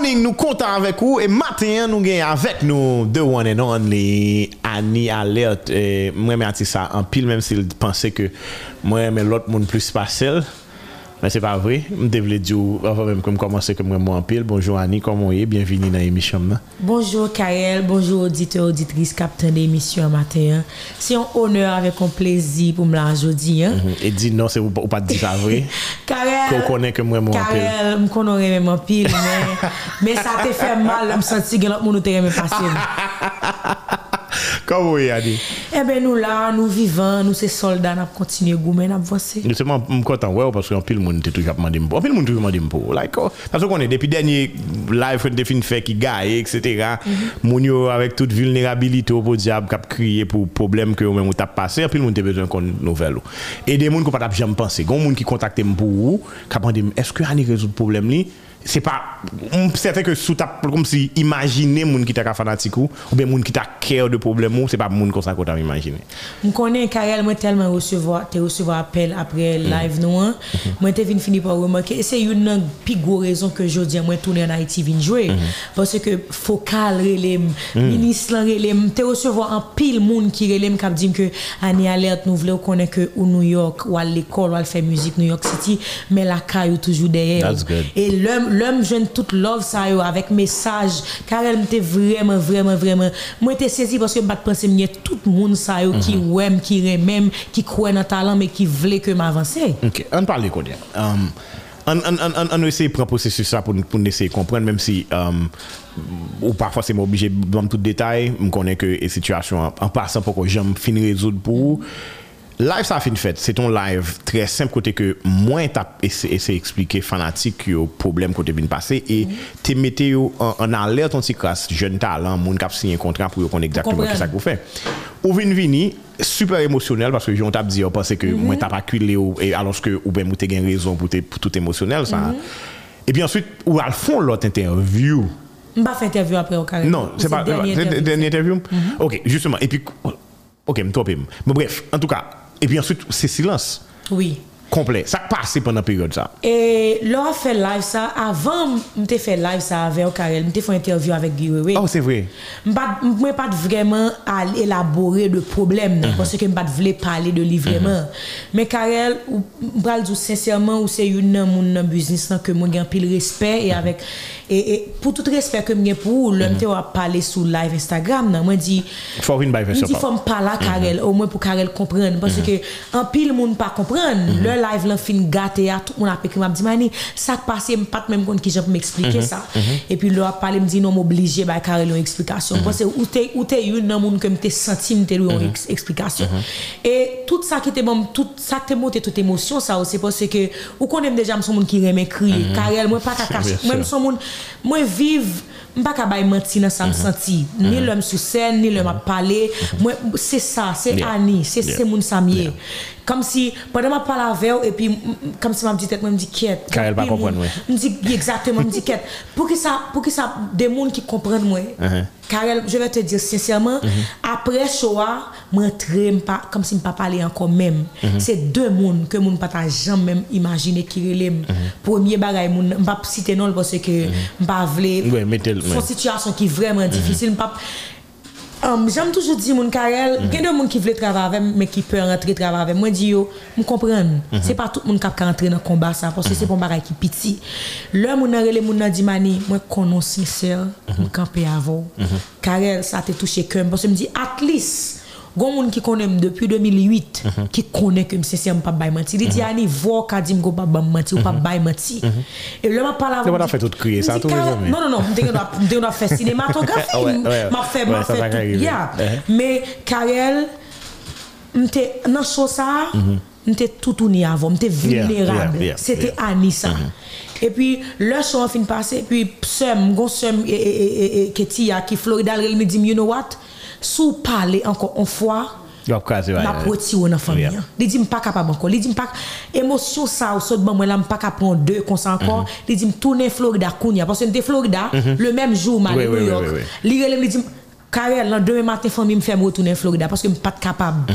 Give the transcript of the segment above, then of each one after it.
morning, nous comptons avec vous. Et matin, nous gagnons avec nous The One and Only, Annie Alert. Et moi, je ça en pile, même s'il pensait que moi, mais l'autre monde plus spatial. Mais c'est pas vrai. Je devais dire, avant même que je commence, comme moi en pile. Bonjour Annie, comment est Bienvenue dans l'émission. Bonjour Karel, bonjour auditeurs, auditrices, captain d'émission matin. C'est un honneur avec un plaisir pour me la aujourd'hui. Hein? Mm -hmm. Et dis non, c'est ou, pas dire ça vrai. Karel, qu'on connaît que moi en pile. Karel, je connais même en pile, mais, mais ça te fait mal, je me sens que l'autre monde te passer. Comment vous Adi? Eh bien, nous là, nous vivons, nous sommes soldats, nous continuons à goumer, nous avancer. Je suis content, ouais, parce qu'en pile, monde toujours demandé pour. En pile, monde toujours demandé pour. Like, oh, parce qu'on est depuis dernier live, on définit fait qui gagne, etc. Moun yo avec toute vulnérabilité au diable, a crié pour problème que même t'a passé, en pile, monde besoin qu'on nouvelle. Et des gens qui pas jamais pensé. Gon monde qui contacte pour vous, qui a demandé, est-ce que Annie résout le problème? C'est pas certain que sous ta comme si imaginer moun qui t'a fanatique ou bien moun qui t'a cœur de problème ou c'est pas moun comme ça qu'on t'a imaginé on connaît Karel moi tellement recevoir te recevoir appel après mm. live non hein. moi t'ai vinn fini par remarquer c'est une plus grosse raison que je dis moi tourner en Haïti vinn jouer mm-hmm. parce que focal relem mm. ministre relem te recevoir un pile moun qui relem qui dit que année alerte nous voulons connaître que au New York ou à l'école ou à faire musique New York City mais la caille toujours derrière et l'homme l'homme jeune toute love ça avec message car elle était vraiment vraiment vraiment moi j'étais saisi parce que je pensé que tout le monde ça qui mhm. aime qui même qui croit dans talent mais qui voulait que m'avancer. OK on parle quoi um, on, on, on, on essaie de prendre processus ça pour, pour essayer de comprendre, même si um, ou parfois c'est obligé de donner tout détail, je connais que les situations en, passant pour que j'aime finir résoudre pour Live sa fin fèt, se ton live trè semp kote ke mwen tap ese explike fanatik yo problem kote bin pase e mm -hmm. te mette yo an alèr ton si kras jen talan, moun kap sinye kontran pou yo kon exactement ki sa kou fè. Ou vin vini, super emosyonel paske yon tap di yo pase ke mm -hmm. mwen tap akwile yo e alonske ou ben mwote gen rezon pou te pou tout emosyonel sa. Mm -hmm. E pi answit ou al fon lot interview. Mba fè interview apre non, ou kare? Non, se pa, denye interview. Mhm. Ok, justement, e pi, ok mtopim. Mwen bon, bref, en tout ka, et puis ensuite, c'est silence. Oui. Complet. Ça passe pendant la période ça. Et a fait live ça, avant de fait live ça avec Karel, je fait une interview avec Guy Oh, c'est vrai. Je ne pas vraiment à élaborer de problème mm -hmm. parce que je ne voulais pas parler de lui vraiment. Mm -hmm. Mais Karel, je dire sincèrement, c'est une mon business que moi j'ai pile respect et avec et, et, pour tout respect que j'ai pour l'homme mm -hmm. parler sur live Instagram, moi dit faut une Je dis faut me parler Karel au moins pour Karel comprendre parce que en pile monde pas comprendre live là fin gâté à tout monde a écrit m'a dit mani ça passé pas même compte qui peux m'expliquer ça. et puis là parler me dit non m'obligé bah Karel une explication. Parce que où t'es où t'es une monde que m'était senti m'était une explication. Et tout ça qui était bon tout ça qui monté toute émotion ça aussi parce que ou connaît déjà son monde qui aime crier Karel moi pas cacher même son monde moi vive pas capable mentir dans ça me senti. Ni l'homme sur scène ni l'homme à parler moi c'est ça c'est Annie c'est c'est mon samier comme si pendant ma parle avec et puis comme si m'a dit tête moi me dit quête car elle pas comprendre me dit exactement me dit quête pour que ça pour que ça des monde qui comprennent moi car je vais te dire sincèrement uh-huh. après moi très pas comme si me pas parler encore même. Uh-huh. c'est deux monde que monde pas jamais imaginer qui relève premier bagage monde pas citer non parce que pas vle une situation qui est vraiment difficile pas Um, J'aime toujours dire mon carrière, il y a des gens qui veulent travailler avec mais qui peuvent rentrer travailler avec moi. Je dis, je comprends. Mm -hmm. Ce n'est pas tout le monde qui peut rentrer dans le combat ça, parce que c'est pas un bagage qui petit. Là, mon les gens dit, mani, moi, connais sincère, je camper avant. Carrière, ça t'a touché cœur. Parce que je me dis, at least, Gon moun qui connaît depuis 2008 qui connaît que c'est c'est pas bail menti. Il dit ani voir ka dit go pas bail menti ou pas bail menti. Et là m'a parlé C'est pas fait tout crier ça tout Non non non, on doit doit faire cinématographie. M'a fait m'a fait yeah. Mais Karel m'était dans chose ça m'était tout tourné avant, m'était vulnérable. C'était Anissa. Et puis, le son fin passé, puis, sem, gon sem, et, et, et, et, qui Florida, il me dit, you know what? Sous parler encore une fois m'a retirer dans famille il dit pas capable encore il dit pas émotion ça au saut moi là pas capable prendre deux comme ça encore. Il dit tourner Florida Kounia parce que de Florida le même jour mal New York. il dit Karel le demain matin famille me fait retourner Florida parce que pas capable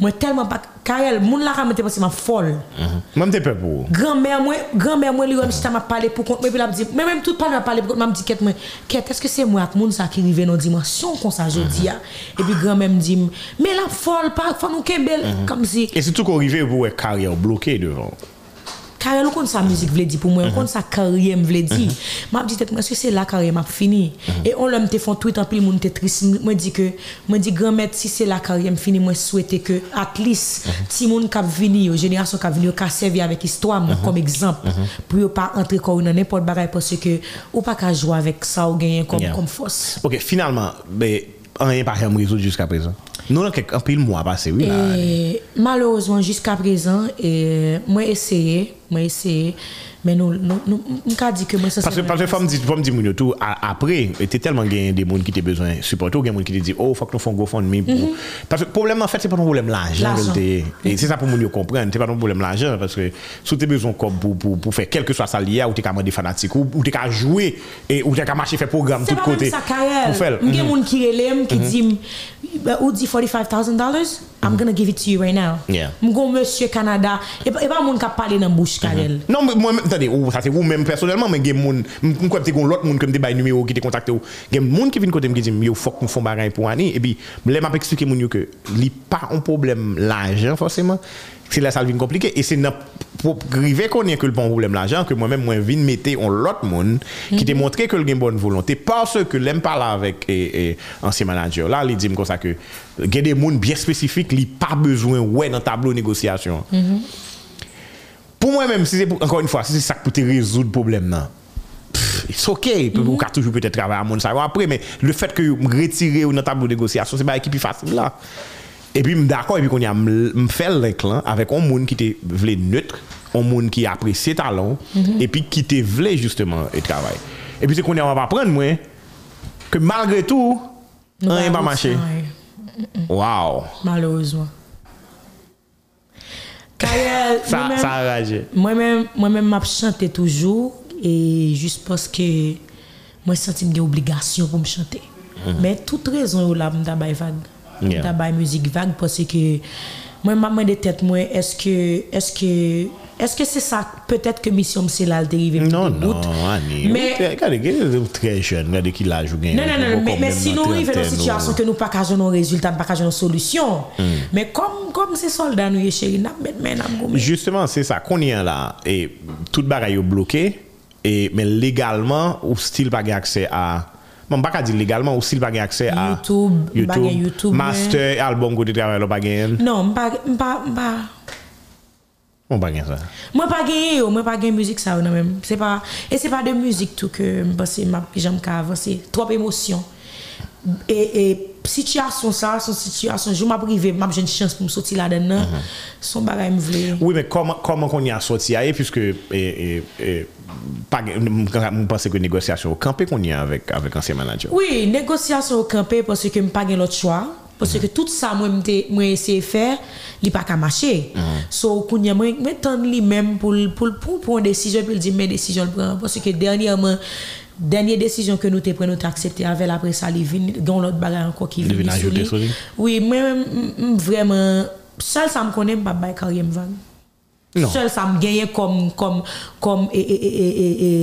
Mwen telman bak, karel, moun la ramete pasi mwen fol. Mhm. Mwen mte pe pou? Gran-mè mwen, gran-mè mwen li wèm chita mwen pale pou kont, mwen pi la mdi, mwen mèm tout pale mwen pale pou kont, mwen mdi ket mwen, ket, eske se mwen ak moun sa ki rive nan dimensyon kon sa jodi ya? Mhm. E pi gran-mè mdi, mè la fol pa, fon nou kembel, mhm. kam si. E se tou kon rive pou wè karel bloke devan? Karel, ou kon sa müzik vle di pou mwen, ou kon sa karyem vle di. Mwen ap di tet mwen, eske se la karyem ap fini? E on lèm te fon tweet anpil moun te tris, mwen di ke, mwen di grand-mère, si se la karyem fini, mwen souwete ke, at least, ti moun kap vini yo, jenerasyon kap vini yo, ka servi avèk histwa mwen kom ekzamp, pou yo pa entre kou nan nepot bagay, pwese ke, ou pa ka jwa avèk sa ou genyen kom fos. Ok, finalman, be, an yon pa rem rezout jiska prezant? Nou nan kek anpil mwa pase, wè la? Malorosman, jiska prezant, mwen eseye, mwen eseye, men nou, mwen ka di ke mwen se se mwen... Pase fòm di moun yo tou, apre, te telman gen de moun ki te bezwen supporto, gen moun ki te di, oh, fòk nou fòn GoFundMe pou... Pase problem an fèt, se pa nou problem l'ajan, se sa pou moun yo kompren, se pa nou problem l'ajan, pase sou te bezwen kom pou fè kelke swa sa liya, ou te ka mwen de fanatik, ou te ka jwé, ou te ka mache fè program tout kote. Sa karel, mwen gen moun ki relem, ki di, ou di $45,000, I'm gonna give it to you right now. Yeah. Mgon Monsieur Canada, e pa e moun ka pale nan bouch mhm. Karel. Non, mwen, tade, ou sa se ou men personelman, men gen moun, mwen kwa te kon lot moun kem te bay numero ki te kontakte ou. Gen moun ki vin kote mge di, yo fok mwen fon bagay pou ane, e bi, mwen map eksplike moun yo ke, li pa an problem l'ajan forseman, se la sal vin komplike, e se nan grive konye ke l pon problem l'ajan, ke mwen men mwen vin mette on lot moun, ki te montre ke l gen bon volonté, parce ke lem pala avek ansi manager, la li di m kon sa ke, gen de moun biye spesifik, li pa bezwen wè nan tablo negosyasyon. Pou mwen mèm, ankon yon fwa, si se sak pou te rezoud problem nan, it's ok, ou ka toujou pwete travè a moun sa yon apre, men le fèt ke yon retire ou nan tabou negosyasyon, se ba ekipi fasil Et puis, je suis d'accord, et puis qu'on a fait l'inclin avec un monde qui était voulait neutre, un monde qui appréciait talent, mm-hmm. et puis qui était voulait justement et travail. Et puis, c'est qu'on va apprendre, moi, que malgré tout, rien va marcher. Wow. Malheureusement. Kayel, ça, moi-même, ça a Moi-même, moi-même, je chantais toujours, et juste parce que moi, je sentais une obligation pour me chanter. Mm-hmm. Mais toute raison, là, je me vague. M tabay müzik vague poske mwen m ap mwen de tet mwen eske eske se sa petet ke misyon m se lal derive m non, non, ane. Gade gen yon tre jen, gade ki la jou gen. Non, non, non, men si nou yon ven yon sityasyon ke nou pa kajon yon rezultat, pa kajon yon solusyon. Men kom kom se soldan nou ye cheri, nap men men ap gome. Justement, se sa, kon yon la, e, tout bagay yo bloke, e, men legalman, ou stil bagay akse a, man baka di legalman, ou stil bagay akse a YouTube, YouTube, master, album lo bagay en? Non, mpa, mpa, mpa. Mwen bagay sa? Mwen bagay yo, mwen bagay müzik sa ou nan men. Se pa, e se pa de müzik tou ke mpa se, mpa jam ka avanse, trop emosyon. E, e, sityasyon sa, son sityasyon, jou m ap rive, m ap jen chans pou m soti la den nan, son bagay m vle. Oui, men koman kon y a e, m pense ke negosyasyon ou kampe kon y a avèk ansye manager? Oui, negosyasyon ou kampe, parce ke m pa gen lot chwa, parce ke tout sa mwen eseye fè, li pa ka mache. So, kon y a mwen ton li men pou pou an desijon, pou l di men desijon l pran, parce ke dernye mwen, Denye desisyon ke nou te pre nou te aksepte avel apre sa li vin, don lot bagay anko ki vin sou li. Oui, mwen m vremen, sel sa m konen m pa bay karyem van. Sel sa m genye kom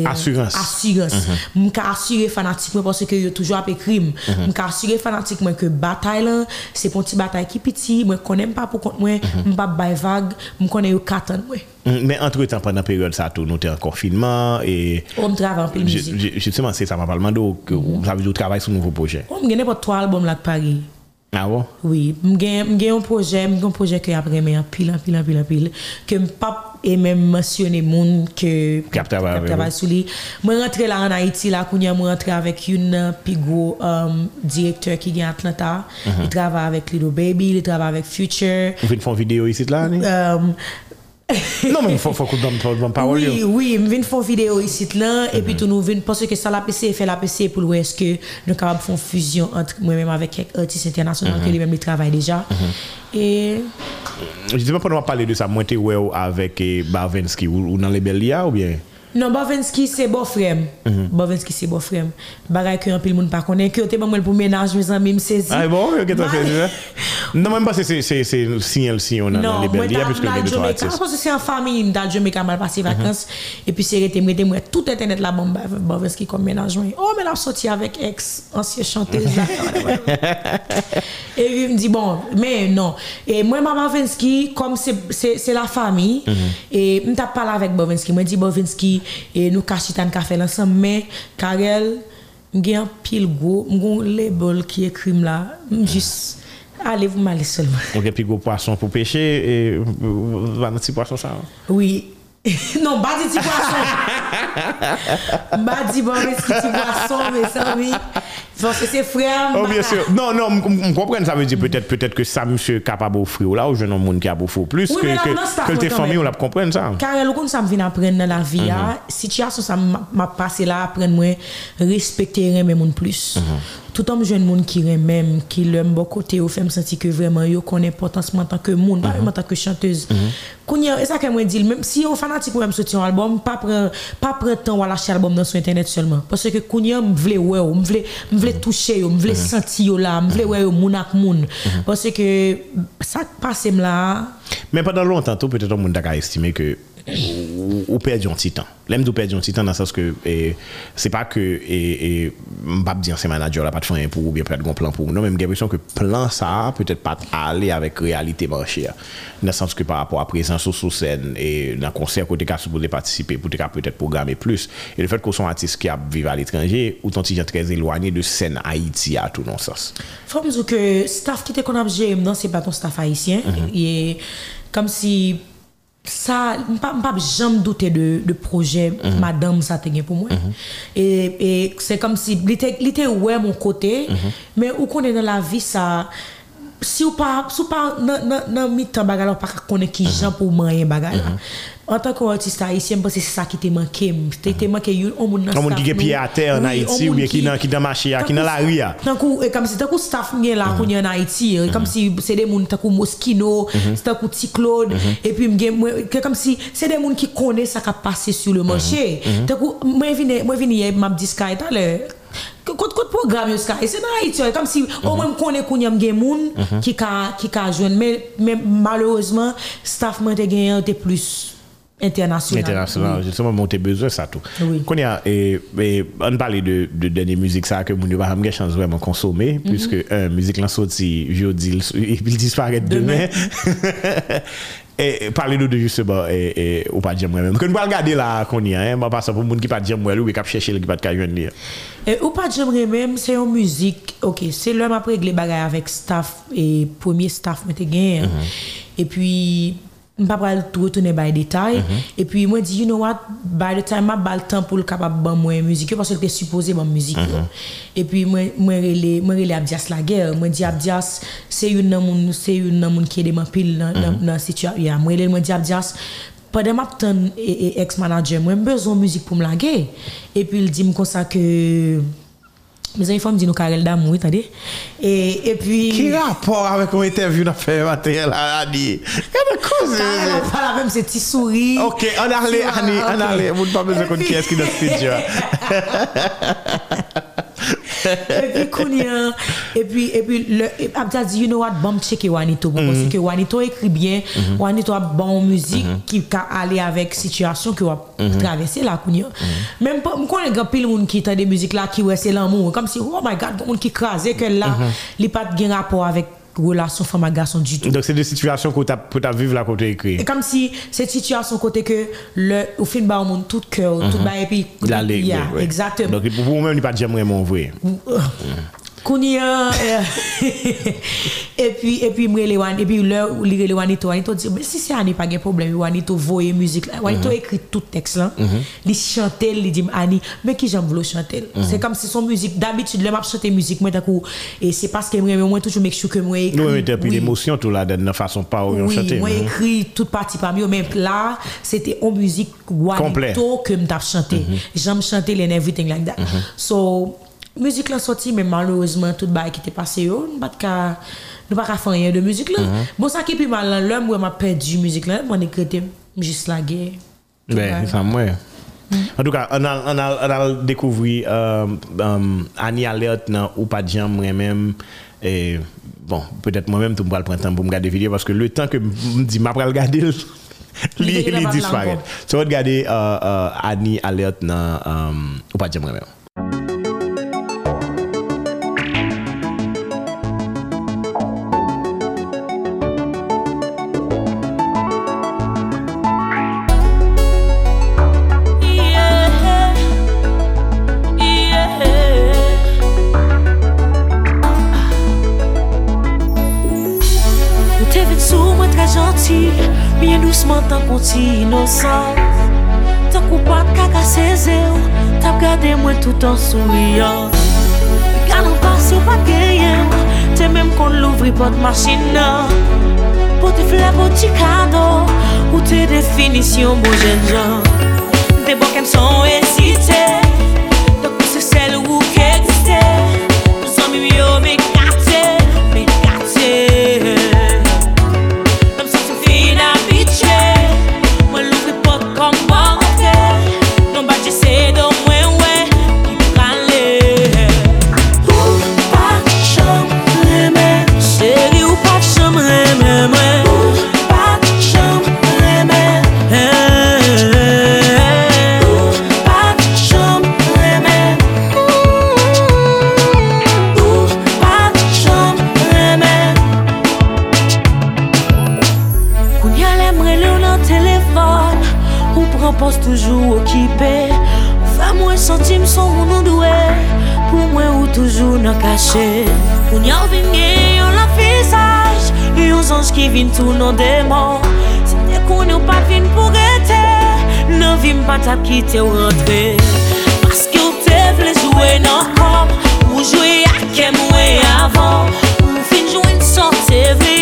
asurans. M ka asyre fanatik mwen pwese ke yo toujwa pe krim. M ka asyre fanatik mwen ke batay lan, se pon ti batay ki piti, mwen konen m pa pou kont mwen, m pa bay vag, m konen yo katan mwen. Men entre tan pandan peryode sa tou nou te an konfinman Ou m trav an pil mizik Justement se sa ma palman do Ou sa vizou travay sou nouvo proje Ou m genen po 3 albom lak pari A wo? Oui, m gen yon proje M gen yon proje ke apre men an pil an pil an pil an pil Ke m pap e men monsyon e moun Ke Kap travay sou li. Mwen rentre la an Haiti la Kounye mwen rentre avek yon pigou Direkteur ki gen Atlanta. Li travay avek Lido Baby Li travay avek Future. Ou fin fon video yisit la ni? Ehm non men fò kou dòm pawol yo Oui, oui, m vin fò video yisit lan E pi tou nou vin, pòsè ke sa la PC Fè la PC pou lwè eske Nou kabab fòn füzyon Mwen mèm avèk kèk artist internasyonan Kè li mèm li travèl deja E Jitè mè pò nou a pale de sa Mwen te wè ou avèk Barvenski Ou nan lebel liya ou bien? Non, Bovenski se bo frem. Bovenski se bo frem. Bagay ki an pil moun pa konen. Ki yo te ban mwen pou menaj, mwen zan mi msezi. Ah bon, yo ke ta fè di Non, mwen pa se se sinyal si yon nan Non, le mwen beldi, ta puisque nan gen de to Jamaica. artist. Parce que c'est en famille, ta Jamaica mal passé vacances. Et puis c'est mwen te mwen tout internet la bon Bovenski kom menaj mwen. Oh, men ap sorti avec ex, ancien chanteuse. Et puis, me dit, bon, mais non. Et moi, ma Bovenski, comme c'est c'est- c'est la famille, et je t'a parlé avec Bovenski. Moi, dit e nou ka chitan ka fè lansan, men karel, mgen an pil go, mgon label ki ekrim la, mjis, ale vou male selman. Mgen pil go poason pou peche, e vanansi poason sa? Oui, non, pas dit petit poisson. Pas dit bon, mais petit poisson, mais ça, oui. Parce que c'est frère. Oh, bien sûr. Non, non, m kompren, sa ve di peut-être peut-être que sa msye kapab ofri ou la, ou moun ki ap ofri ou plus, que là, que- que te vrai quand fami même. ou la kompren sa. Car kon ça me vient apprendre dans la vie, ah, situation ça m'a passé là, apprendre moi respecter aimer moun plus. Tout homme jeune moun qui même, qui l'aime beaucoup côté ou fait me sentir que vraiment yo connaît importance en tant que moun, pas même en tant que chanteuse. Kounya, et ça que moi dit, même si on fanatique sortir un album, pas prendre pas prendre temps à lâcher album dans sur internet seulement. Parce que kounya me vle ouais, me vle me vle toucher yo, me vle sentir yo là, me vle ouais moun ak moun. Parce que ça passe là. Men pendant longtemps, peut-être tak a estime que ou, ou perdu un titan. L'aime de perdre un titan dans le sens que e, c'est pas que et, et pas dire c'est manager là pas de fin pour ou bien perdre un plan pour non même j'ai l'impression que plan ça peut-être pas aller avec réalité marché dans le sens que par rapport à présence sur scène et dans concert côté qu'a supposé participer pour peut-être programmer plus et le fait qu'on soit artiste qui a vivre à l'étranger autant gens très éloigné de scène Haïti à tout non sens. Faut me dire que staff qui était qu'on a géré non c'est pas ton staff haïtien mm-hmm. et comme si ça, pas pas jamais douter de, de projet madame ça pour moi. Et, et c'est comme si il était ouais mon côté, mais où qu'on est dans la vie ça si ou pa, si ou pa nan, nan, nan mitan bagala ou pa ka konen ki jan pou manyen bagala. Mhm. En tanke ou artista Haitien, mwen se se sa ki te manke, te te mhm. manke yon, on moun nan staff nou. On moun ki ge piye a ter an Haiti, ou bien ki nan machi ya, ki nan la ria. Tankou, e kam si tankou staff mwen la koun yon Haiti, e kam si se de moun tankou Moschino, se tankou T-Claude, e pi mwen, e kam si se de moun ki konen sa ka pase sou le manche. Tankou, mwen vini, mwen vini ye map diska etan le, quand programme yo Sky, c'est dans Haïti comme si au moins me connaît qu'on y a gen moun qui ka qui ka mais mais malheureusement staff moi te gen te plus international. international. Justement, mon te besoin ça tout. Oui. Qu'on y a, et, et, on parlait de, de dernière musique ça que mon pas jamais chance vraiment consommer puisque un musique là sorti jeudi et puis il disparaît demain. Et parlez-nous de justement et, et ou pas dire moi-même. Que nous regarder là qu'on y a, hein, pas ça pour monde qui pas dire moi ou qui chercher qui pas de. Et ou pas j'aimerais même c'est une musique OK c'est l'homme après régler bagaille avec staff et premier staff te gagné et puis je pas pas tout retourner by détail et puis moi dit you know what? By the time m'a bal temps pour le capable ban moi musique parce que était supposé ban musique yo. et puis moi moi relé Abdias la guerre. Moi dit Abdias c'est une moun c'est une moun qui est pile dans dans dans situation. Moi moi dit Abdias pendant ma temps et ex manager moi besoin de musique pour me laguer. Et puis il dit me comme ça que Mes amis, me dit nous Karel d'amour, attendez. Et, et puis. Qui rapport avec mon interview dans fait matériel à Annie? Quelle cause? Karel, on parle même, c'est petit sourire. Ok, on a allait, Annie, on a allé. Vous ne pas besoin de qui est-ce qui est dans le studio. et puis Kounia, et puis et puis le et Abdel dit you know what bon checker Wanito bon, parce que Wanito écrit bien. Wanito a bon musique qui peut aller avec situation que va traverser là Kounia même pas me connais grand pile monde qui entend des musiques là qui ouais c'est l'amour. Comme si oh my god monde qui crase que là il pas de rapport avec relation femme à garçon du tout Donc, c'est des situations que tu as vivre là tu écrit. Et comme si cette situation côté que le au fin bas au monde tout cœur tout bas et puis La ligue. Exactement Donc, pour vous-même, il n'y a pas de jamais vraiment vrai. Kounia et puis et puis les et puis là où les Wanito Wanito dit mais si c'est Annie pas de problème Wanito voyer musique Wanito écrit tout texte là il chanter il dit Annie mais qui j'aime vouloir chanter? C'est comme si son musique d'habitude le m'a chanter musique moi coup et c'est parce que moi moi toujours make sure que moi écrit oui. d'émotion tout là, de façon pas où on Oui, chanter. moi Mhm. écrit toute partie parmi eux, mais là, c'était en musique. Wanito que m't'a chanté. J'aime chanter and everything like that. So, musique là sorti, mais malheureusement, tout bail qui était passé, yo, nous pas nous pas faire rien de musique là. Bon, ça qui est plus mal, là, l'homme m'a perdu musique là, moi, écrit juste la guerre. Tout Ben, ça, moi. En tout ka, an al dekouvri Ani Alert nan ou pa diyan mwen men Bon, peut-être mwen men tou mbral printan pou m gade video Paske le tan ke m di m apral gade Li disparet So wot gade Ani Alert nan ou pa diyan mwen senti inosan. Tan kou pat kaka seze ou Tap gade mwen tout an souyan Galan pas yo pat genyen Te menm kon louvri pot machina. Pote fle poti kado Ou te definisyon bo jen jan. Debo kem son esite Dok pou se sel ou ke existe vin tou nou deman Se te kon yo pa vin pou rete Nan vin pa tap ki te ou rentre. Paske ou te vle jwè nan kom Ou jwè a kem wè avan Ou e fin jwè n son te vle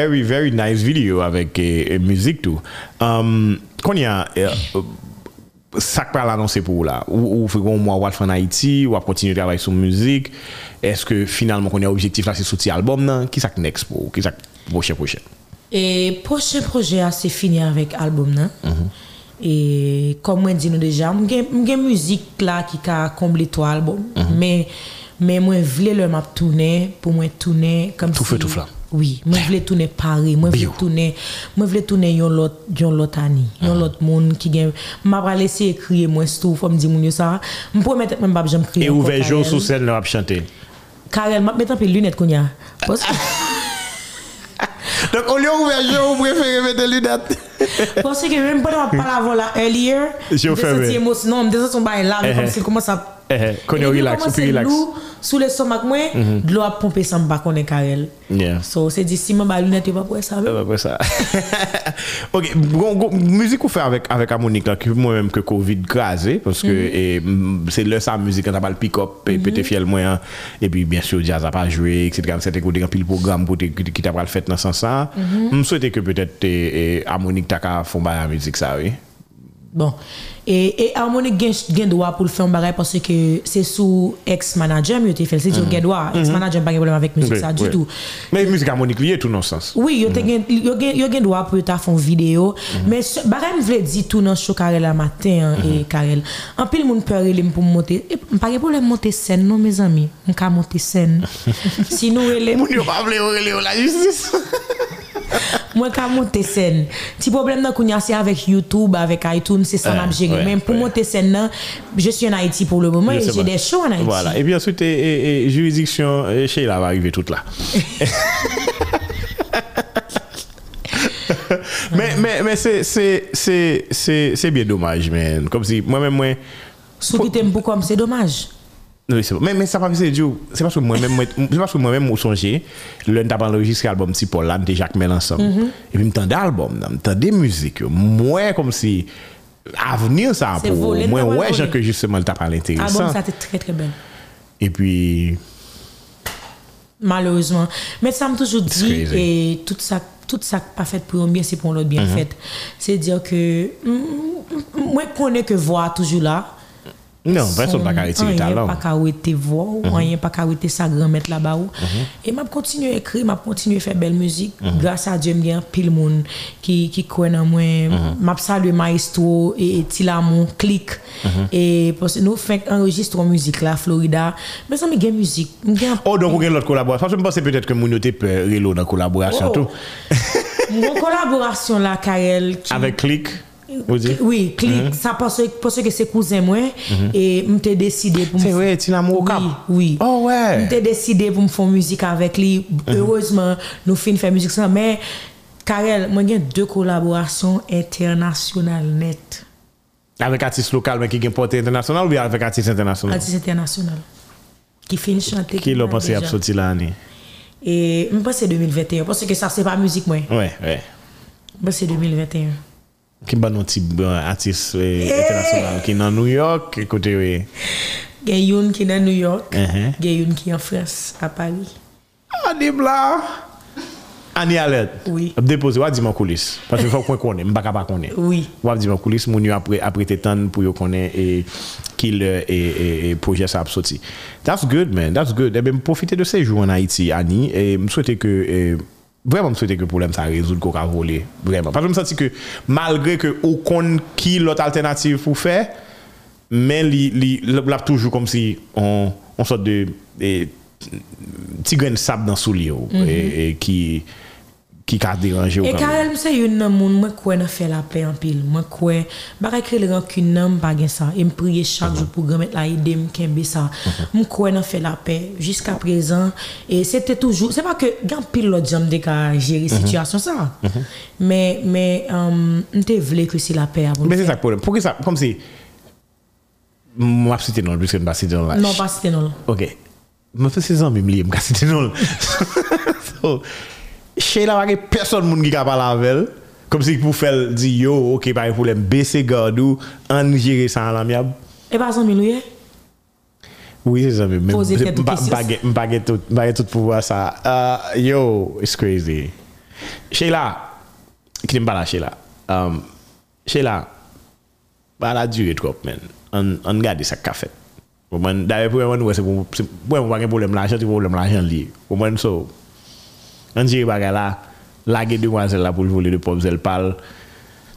very, very, nice video avèk e, müzik tou. Um, kon ya, sak pa l'annonse pou ou la? Ou fè kon mwa wad fè an Haiti, ou ap kontinu travay sou müzik, eske finalman kon ya objektif la se souti album nan, ki sak next pou? Ki sak proche proche? Et prochain projet a se fini avec album nan. Et comme moi dit nou deja, mwen gen mwen gen müzik la ki ka komble to album. Mais mais mwen vle le map tourne pou mwen tourne comme Tout si feu, tout flamme. Oui, mwen vle tourne Paris, mwen vle Bio. tourne mwen vle tourne yon lot yon lot ani, yon lot moun ki gen m'a pra lese ekriye mwen stou fòm di moun yo sa. Mwen promet mwen bab jam kriye. E ouve jo sou sen lè ap chante. Karel, m'a metan pe lunet koun ya. Pos- Donk ou li ouve jo ou prefere mette lunet. Parce que même pendant qu'on parle avant là, earlier, Je je fais, senti oui. émotion. Non, je sens son bail là, comme s'il commence à Konyo relax, ou pi relax. Sou le somak mwen, dlo ap pompe san mba konen karel. So se di si mwen ba lunet yo pa pou e sa. Pa pou e sa. Ok, mouzik ou fe avèk Amonik la ki mwen mèm ke Covid graze, pwoske se lè sa mouzik an tapal pick-up, pète fiel mwen, epi bensyo jazz ap a jwe, etc. Mwen se te kote kampil program kote ki tapal fèt nan san sa. Mwen souwete ke pète Amonik taka fon bayan mouzik sa, oui. Bon, mwen. Et harmonique gen, droit pour le faire un bagay parce que c'est sous ex-manager, te. C'est dire gen droit. Ex-manager pas de problème avec musique, Oui, ça, du tout. Mais musique harmonique liée, tout le sens. Oui, yo te gen, yo gen, yo ta fon vidéo, mais ce- bagay m vle di tout nan show Karel la matin, et Karel. En pile moun m pou m m pa gen problème monter scène, non, mes. M ka ele, Moun yo pa vle yo la justice. Mwen ka monte sen. Ti problem nan kounya se avec YouTube, avec iTunes, c'est ça m'a géré. Mais pour monter sen nan, je suis en Haïti pour le moment et j'ai des shows en Haïti. Voilà. Et puis ensuite, juridiction, eh, Sheila va arriver toute là. mais mais, mais c'est- c'est c'est- c'est- c'est bien dommage, man. Comme si moi-même, moi. Sou ki tem pou kom, c'est dommage. Oui, c'est bon. Mais, mais ça va c'est Dieu. C'est parce que moi-même, moi- c'est parce que moi-même, je songeais, le t'as enregistré l'album Petit Paul, là, nous Jacques ensemble. Et puis, m'entendais l'album, m'entendais musique. Moi, comme si, avenir ça pour moi, ouais, gens que justement, t'as pas l'intéressant. Album, ça était très très belle. Et puis, Malheureusement. Mais ça m'a toujours dit, et tout ça, tout ça pas fait pour un bien, c'est pour l'autre bien fait. C'est dire que, mm, mm, moi, je connais que voix toujours là. Non, personne n'a qu'à retirer Rien talent. pas qu'à arrêter voix, ou rien pas qu'à arrêter sa grand-mère là-bas. ou. Et m'a continué à écrire, m'a continué à faire belle musique. Grâce à Dieu, m'gen pile monde qui qui croit en moi. M'a salué Maestro et Tilamon click. Et parce que nous fait enregistrer musique là Florida. Mais ça me gagne musique, Oh, donc, vous avez l'autre collaboration. Parce que je pense peut-être que vous avez peur dans la collaboration. Oh. tout. mon collaboration là Karel Avec dites oui, click, ça parce que parce que c'est cousin moi et m'te décidé pour C'est vrai, tu l'as au cap. Oui, oui. Oh, ouais. Décidé pour me faire musique avec lui. Heureusement, nous fin faire musique ça mais Karel, moi j'ai deux collaborations internationales nettes. Avec artiste local, mais qui a une portée internationale ou bien avec artiste international? Artistes internationales qui finissent chanter. Qui l'a pensé à sortir l'année Et je pense que c'est 2021 parce que ça c'est pas musique moi. Ouais, ouais. Je pense que c'est 2021. Ki ban nou ti artist eh, international eh. ki nan New York, kote we? Gen yon ki nan New York, uh-huh. gen yon ki an Frans, a Paris. A di bla! Ani Alet, ap depose wap di man koulis. Pase fwa kwen konen, mbaka pa konen. Wap di man koulis, moun yo aprete tan pou yo konen e kil e proje sa ap soti. That's good man, that's good. Eh Ebe m profite de sejou an Haiti, Ani, e m souwete ke... Vreman m souwete ke problem sa rezoud kou ka vole. Vreman. Paske m senti ke malgre ke ou kon ki lot alternatif pou fe, men li, li lap toujou kom si on, on sot de, de ti gren sab nan sou li yo. Mm -hmm. E ki... E, qui a dérangé Et quand même. Karel, c'est une nan moun, moi quoi n'a fait la paix en pile. Moi quoi, bagay créer le rancune nan, pas gen ça. Et me prier chaque jour pour grand mettre la aider me kembe ça. Moi quoi n'a fait la paix jusqu'à présent. Et c'était toujours, c'est pas que grand pile l'autre jam de gérer situation ça. Mais mais euh, vle que c'est la paix avant. Mais c'est ça le problème. Pourquoi ça Comme si. Moi, cité non, je ne pas citer non là. Non, pas c'était non. Ok. Je fais 16 ans, même lié, je cité non. Che la wage person moun ki ka pala vel. Kom si pou fel di yo, ok, pari pou lem bese gado, an jire san lamyab. E pa zan mi louye? Oui, c'est ça. Mais je tout, tout pouvoir ça. Uh, yo, it's crazy. Sheila, qui n'est pas là, Sheila. Um, Sheila, bah, la durée trop, man. On, on garde ça qu'a fait. D'ailleurs, pour moi, c'est pour moi, c'est pour moi, c'est pour moi, c'est pour moi, c'est pour moi, c'est pour moi, An dire bagay la, lage demwazel la pou l vole de popzel pal,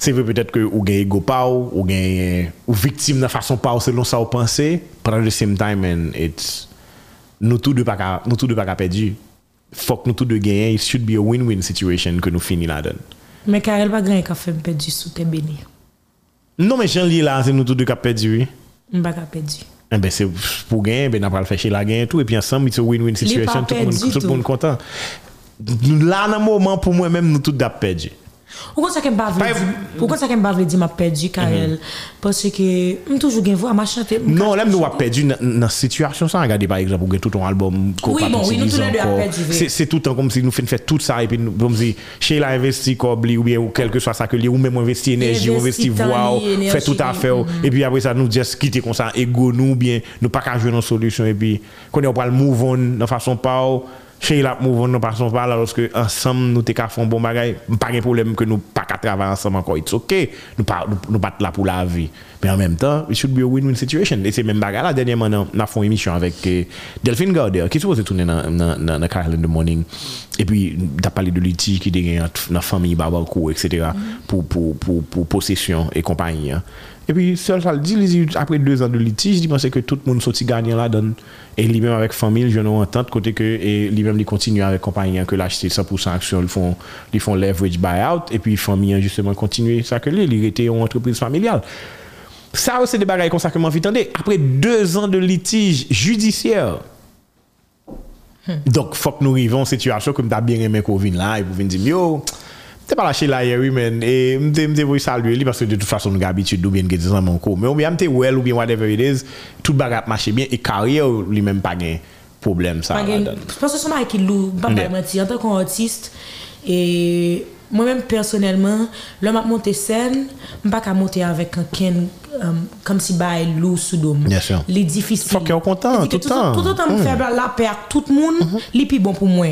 se ve petet ke ou genye go pa ou, ou genye, ou viktim nan fason pa ou selon sa ou panse, pran de same time and it's, nou tou de pa ka, nou tou de pa ka pedi. Fok nou tou de genye, it should be a win-win situation ke nou fini la den. Men karel pa genye ka fem pedi sou te beni. Non men jen li la, se nou tou de ka pedi oui. Mba ka pedi. Eh ben c'est pour gagner, ben après le faire chez la gagne tout et puis ensemble it's a win-win situation tout le monde content. la nan mouman pou mwen mèm nou tout da pedji. Ou kon sa kem bavle di ma pedji karel, mhm. pwese ke m toujou gen vwa, ma chante... Non, lèm nou wap pedji nan situasyon sa, gade par exemple, ou gen tout an album, ko pa kon si dizan ko, se tout an kom si nou fin fè tout sa, epi nou kom si, chè la investi kob li, ou bien ou kelke swa sa ke li, ou mèm investi enerji, ou investi vwa, ou fè tout an fè, epi apre sa nou jes kite kon sa ego nou, ou bien nou pa ka jwè nan solusyon, epi kon yo pral move on nan fason pa ou, Che il ap mouvon nou pason pa la loske ansam nou te ka fon bon bagay, mpa gen problem ke nou pa ka travay ansam anko. It's ok, nou, pa, nou, nou pat la pou la vi. Men an menm tan, it should be a win-win situation. E se menm bagay la, denye man nan, nan fon emisyon avek eh, Delphine Gauder, ki sou se toune nan, nan, nan Karel in the Morning, e pi da pale de liti ki de gen nan fami, babalko, etc. Mm -hmm. pou, pou, pou, pou posesyon e kompanyen. Et puis seul ça le dit après deux ans de litige il pensait que tout le monde sorti gagnant là donne et lui-même avec famille je n'ai entente côté que lui-même il continue avec compagnie hein, que l'acheter 100% action ils font ils font leverage buyout et puis famille hein, justement continuer ça que lui il était une entreprise familiale. Ça c'est des bagages comme ça que m'en après deux ans de litige judiciaire donc faut que nous arrivions en situation comme t'as bien aimé qu'on vienne là et pour venir dire yo T'es pas lâché là hier, oui, mais je me saluer lui parce que de toute façon, nous avons l'habitude ou bien que des gens mon cours. Mais ou bien, t'es well ou bien whatever it is, tout bagarre marche bien et carrière lui-même pas de problème. Ça, je pense que c'est un qui loue, pas mentir. En tant qu'artiste, et moi-même personnellement, l'homme a monté scène, je ne pas monter avec quelqu'un um, comme si bah lou sous dôme. Bien sûr. Les difficiles. Faut content, tout le temps. Tout le temps, me faire la paix à tout le monde, li pi bon pour moi.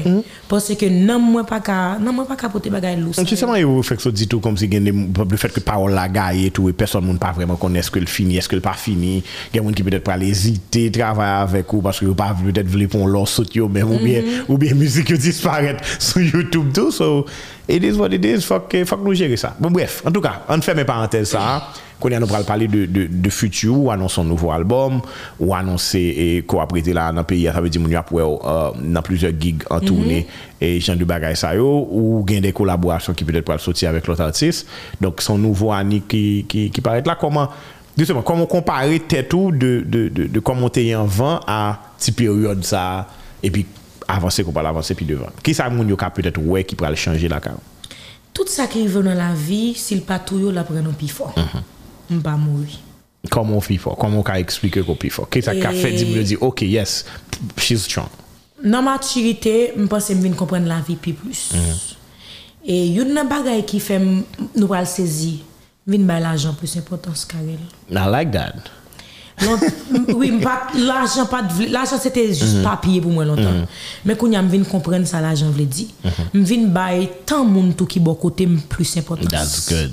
Parce que non, moi pas qu'à, non, moi pas qu'à porter bagay lou. Donc, justement, il fait que ça dit tout comme si le fait que parole la gagne et tout, et personne ne pas vraiment connaît ce que le fini, est-ce que le pas fini. Il y a des gens qui peut-être pas hésiter, travailler avec vous parce que vous pas peut-être voulu pour l'or saute même, ou bien, ou bien musique qui disparaît sur YouTube tout. So, it is what it is, faut que, faut que nous gérer ça. Bon, bref, en tout cas, on ferme parenthèse ça. Qu'on nous parle parler de, de, de futur, ou annoncer un nouveau album, ou annoncer et quoi après là dans le pays, ça veut dire qu'on y a pour euh, dans plusieurs gigs en tournée et genre de bagages ça yo, ou gain des collaborations qui peut-être pas sortir avec l'autre artiste. Donc son nouveau année qui, qui, qui paraît là, comment justement comment comparer tête de, de, de, de comment t'es en vent à cette période ça et puis avancer qu'on pas avancer puis devant qui ça moun yo ka peut-être ouais qui pourra changer la carte tout ça qui arrive dans la vie s'il pas tout yo la prend plus fort. Mhm. On pas mourir comment on fait fort? Comment on ka expliquer qu'on plus fort? Qu'est-ce ça qu'a fait me dire OK yes she's strong. Dans maturité je pense que je comprendre la vie plus. Plus et une bagaille qui fait nous pas saisir vinn bay l'argent plus importance carré I like that. Oui, l'argent pas l'argent c'était juste papier pour moi longtemps. Mais quand je viens comprendre ça l'argent veut dire. Je viens bay tant moun tout qui bon côté plus importance. That's good.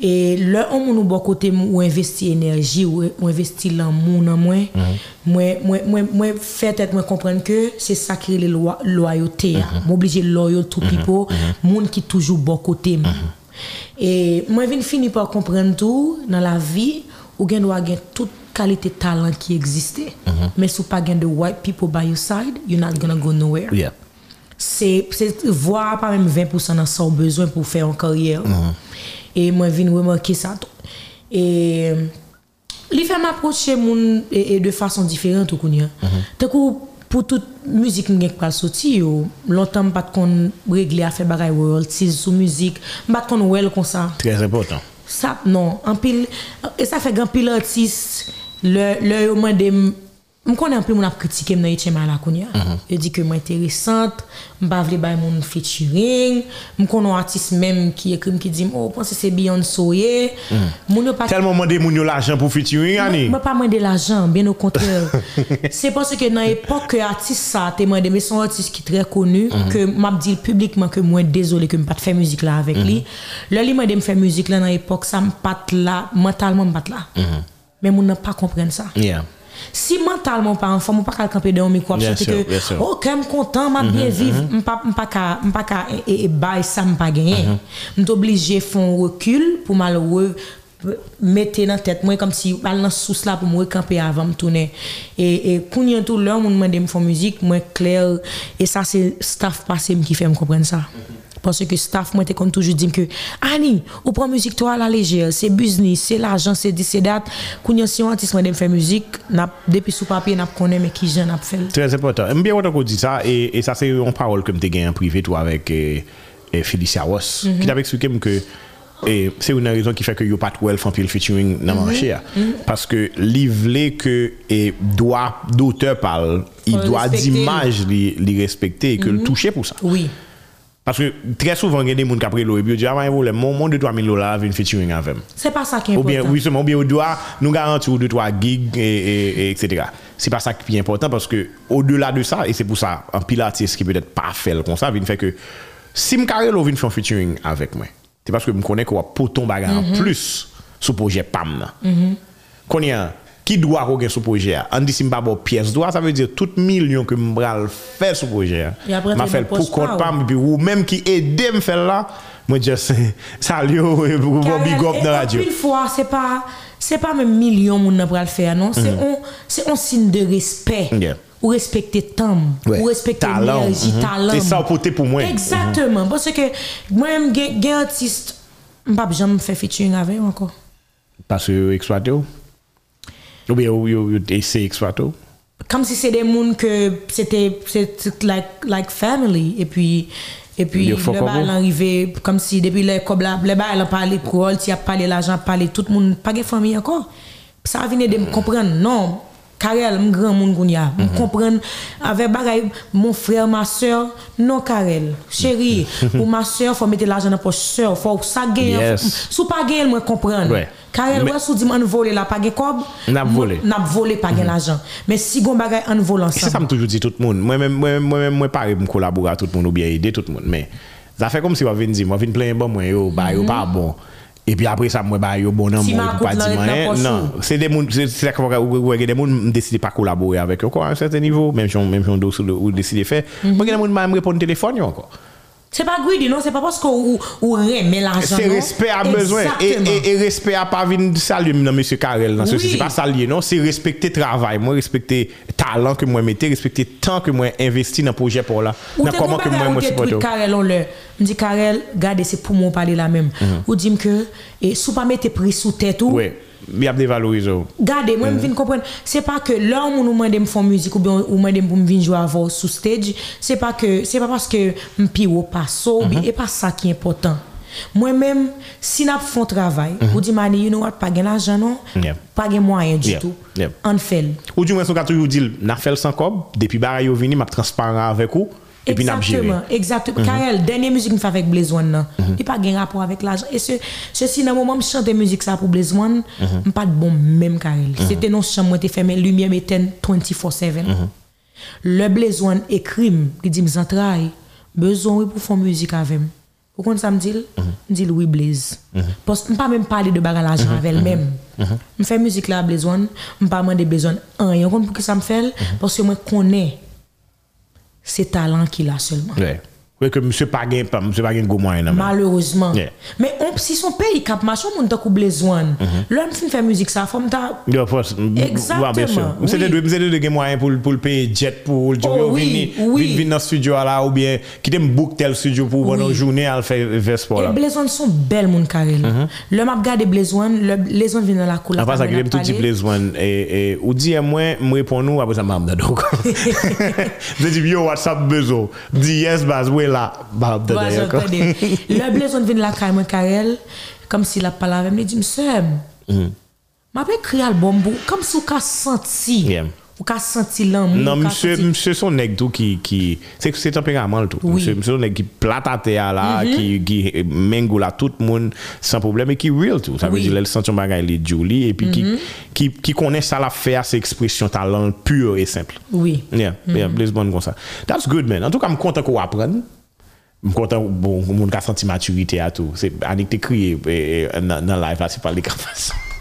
Et le on ou bon côté ou investi énergie ou, ou investi l'amour dans moi moi moi moi moi fait tête moi comprendre que c'est ça qui est loi- loyauté m'obliger loyal to people moun qui toujours bon côté et moi vinn fini par comprendre tout dans la vie ou gen doit gen toute qualité talent qui existe mais si pas de white people by your side you're not gonna go nowhere. Yeah. c'est voir pas même 20% dans son besoin pour faire une carrière. Et moi viens remarquer ça. Et il fait m'approcher moun et, et de façon différente kounya tant coup pour toute musique m'gen pas sorti yo longtemps pas qu'on régler à faire bagay royalties sous musique pas qu'on well comme ça. Très important. ça non. En pile et ça fait grand pile artiste le le yo mande m connais un peu mon a critiqué dans HMA la kounya il dit que moi intéressante m pas vle bay mon featuring m connais un artiste même qui écrit qui dit oh pense c'est Beyoncé moun yo pas Tellement demandé moun yo l'argent pour featuring Annie? moi pas demander l'argent, bien au contraire. c'est parce que dans l'époque que artiste ça te demandé mais son artiste qui est très connu que m'a dit publiquement que moi désolé que me pas faire musique là avec lui. Là lui m'a dit me faire musique là dans l'époque ça me pas là mentalement me pas là. Mais mon n'a pas comprendre ça. Yeah. Si mentalement pas en forme, on pas qu'à camper dans un micro sûr, que sûr. OK, me content, m'a bien vivre, me pas me pas qu'à me pas qu'à et, et bail ça me pas gagner. Me obligé faire un recul pour malheureux mettre dans tête moi comme si mal dans sous là pour me camper avant me tourner et et kounya tout l'heure mon demande me faire musique moi clair et ça c'est staff passé qui fait me comprendre ça parce que staff moi t'es comme toujours dit que Annie ou prend musique toi à la légère c'est business c'est l'argent c'est dit c'est date kounya si un artiste moi me faire musique depuis sous papier n'a connaît mais qui j'en a fait Très important. J'aime bien quand on dit ça, et, et ça, c'est une parole que tu as en privé, toi, avec euh, et Felicia Ross, qui t'avait expliqué que et c'est une raison qui fait que yo pas el fan pile featuring dans le marché. Parce que livrer que et droit d'auteur parle, il doit d'image li, li respecter et que le toucher pour ça. Oui. Parce que très souvent, il y a des gens qui prennent l'eau et puis disent, ah, mais mon monde de 3000 dollars vient featuring avec. C'est pas ça qui est important. Ou bien, oui, seulement, ou bien, on doit nous garantir 2 3 gigs, et, et, et, etc. C'est pas ça qui est important parce que, au-delà de ça, et c'est pour ça, un pilate, ce qui peut-être pas fait comme ça, vient fait que, si me carré l'eau vient faire featuring avec moi, c'est parce que je connais qu'on a poton bagarre en mhm. plus sous projet PAM. Mm -hmm. Qu'on y a, Ki dwa ko gen sou proje a? An di si mba bo piyes dwa, sa ve dire tout milyon ke mbral fè sou proje a. E ma fèl pou kont pa mbi ou mèm ki edè m fèl la, mwen jes sal yo pou bo big up e nan radyo. Anpil fwa, se pa, se pa mè milyon moun nan mbral fè a, non? Mm -hmm. Se on sin de respè. Yeah. Ou respekte tam, ouais. ou respekte enerji, mm -hmm. talan. Se sa ou pote pou mwen. Exactement, mm -hmm. parce ke mwen gen artiste, mbap jan m fè featuring avè yo anko. Parce yo eksploate yo? Ou bien ou essayé exploité ou? Comme si c'est des moun que c'était, like, like family. Et puis, et puis, le bal arrivé, comme si depuis les comme la, le bal a parlé pour elle, tu a parlé l'argent, parlé tout le monde, pas de famille encore. Ça vient de me comprendre, non. Karel, m grand moun koun ya. M comprendre avec bagay mon frère, ma soeur, non Karel. Chérie, pour ma soeur, faut mettre l'argent dans poche soeur, faut ça gagne. Yes. Sou pas gagne, moi comprendre. Ouais. Karel, ouais, sou di m'en volé la pas cob. N'a volé. N'a volé pas gagne l'argent. Mais si gon bagay en vol C'est ça ensemble. me toujours dit tout le monde. Moi-même, moi-même, moi-même, moi, pareil, me collaborer à tout le monde ou bien aider tout le monde. Mais ça fait comme si on vient dire, moi, vient plein bon, moi, yo, bah, yo, pas bon. Et puis après ça, moi, bah, yo, bon, Si moi, ma pas poche Non, c'est des gens, c'est ça ou- des me décident pas collaborer avec eux, quoi, à un certain niveau, même si on, même si on doit ou décider de faire. Mhm. Moi, des qui me répondent au téléphone, encore. Se pa gwidi nou, se pa posko ou, ou reme l'ajan nou. Se respect a bezwen. E, e, e respect a pa vin salim nan M. Karel nan. Oui. Se non? se pa salye nou, se respekte travay. Mwen respekte talan ke mwen mette, respekte tan ke mwen investi nan proje pou la. Nan koman ke mwen mhm. mwen sepoto. Ou te koubate an de tweet Karel ou le. Mdi Karel, gade se pou mwen pale la mem. Mm -hmm. Ou dim ke, e, sou pa mette pri sou tèt ou. Oui. Il y a des valorisations. Gardez, moi, je viens comprendre. C'est pas que là, où nous de faire musique ou bien ou pour me venir jouer avant sous stage, c'est pas que, c'est pas parce que je suis passo, et pas ça qui est important. Moi-même, si nous faisons un travail, ou dit, Mani, you know what, pas de l'argent, non? Pas de moyen du tout. On fait. Ou du moins, on a toujours dit, le sans cob, depuis bagaille yo vini, m'a transparent avec vous, et puis n'a. Exactement, exactement. Karel, dernière musique que je fais avec Blaze One, nan, il n'y a pas de rapport avec l'argent. Et ce, ceci, dans le moment où je chante musique ça pour Blaze One, je pas de bon même Karel. C'était non chambre, fait mes lumières, mes 24-7. Le Blaze One écrit, il dit, je travaille, besoin oui, pour faire musique avec moi. Vous comprenez ça me dit? Je dis oui, Blaze. Parce que je ne pas même parler de bagarre l'argent avec elle-même. Je fais musique là à Blaze One, je ne pas demander Blaze One. Vous comprenez pour que ça me fait? Parce que moi, je connais c'est talent qu'il a seulement. Oui, que monsieur pas gain pas, monsieur pas gain gros moyen non, Malheureusement. Yeah. Mais on, si son pays cap marche, on t'a couplé zoine. Mm-hmm. L'homme fin fait musique ça forme ta De force. Exactement. Oui, bien sûr. Monsieur oui. de monsieur de gain moyen pour pour le payer jet pour le oh, oui, vini, oui. Vini, vini dans studio là ou bien quitter me book tel studio pour pendant oui. journée à faire vespor là. Et Blazoine sont belles mon carré là. Mm -hmm. Le m'a regardé Blazoine, le Blazoine vient dans la cour là. Après ça que tout petit Blazoine et et ou dit moi me répond nous après ça m'a donc. Je dis yo WhatsApp bezo. Dis yes base ouais là, d'accord. j'entendais. Le Blaison vient la caille moi Karel, comme s'il a parlé avec moi, il dit monsieur, m'a pas écrit album comme si on a senti. Ou ka senti l'anmou. Non, msè senti... son nèk tou ki, ki se temperament l'tou. Oui. Msè son nèk ki platate a la, mm -hmm. ki, ki mengou la tout moun san probleme, ki real tou. Sa oui. vè di lèl senti yon bagay li djouli, epi mm -hmm. ki konen sa la fè a se ekspresyon talan pur et simple. Oui. Yeah, mm -hmm. yeah, mhm. les bon kon sa. That's good man. An tou ka m kontan ko apren. M kontan bon, moun ka senti maturite a tou. Se anik te kriye eh, eh, nan, nan live a se pal de kapasan.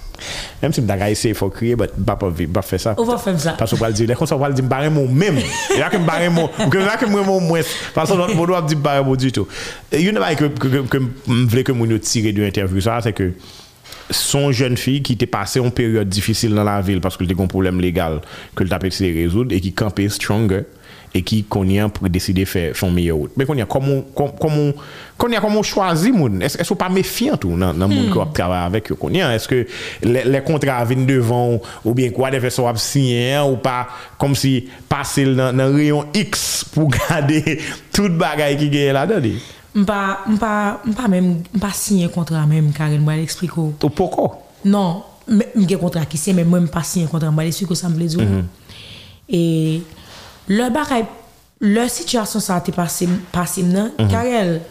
Mèm si m da ga ese fò kriye, but bap fè sa. Ou va fèm sa. Paso wal di, lè kon sa wal di m barè mò mèm. E la ke m barè mò, m kè la ke m wè mò mwès. Paso not mò do ap di m barè mò du tout. Yon nan ba ke m vle ke moun yo tire di yon interview sa, se ke son jeune fille qui était passé une période difficile dans la ville parce qu'elle était un problème légal que le tapé s'est résoudre et qui campait stronger et qui connaît pour décider faire son meilleur route mais connaît comment comment connaît comment choisir moun est-ce est pas méfiant tout dans dans moun hmm. qui travaille avec eux connaît est-ce que les, les contrats viennent devant ou bien quoi des versions signer ou pas comme si passer dans dans rayon X pour garder toute bagaille qui gagne là-dedans Mpa, mpa, mpa men, mpa sinye kontra men mkaren mwa l'ekspliko. To poko? Non, mge kontra ki se men mwen mpa sinye kontra mwa l'ekspliko sa mble zo. Mm -hmm. E... le bagay, le situation sa te passé, passé nan, Karel,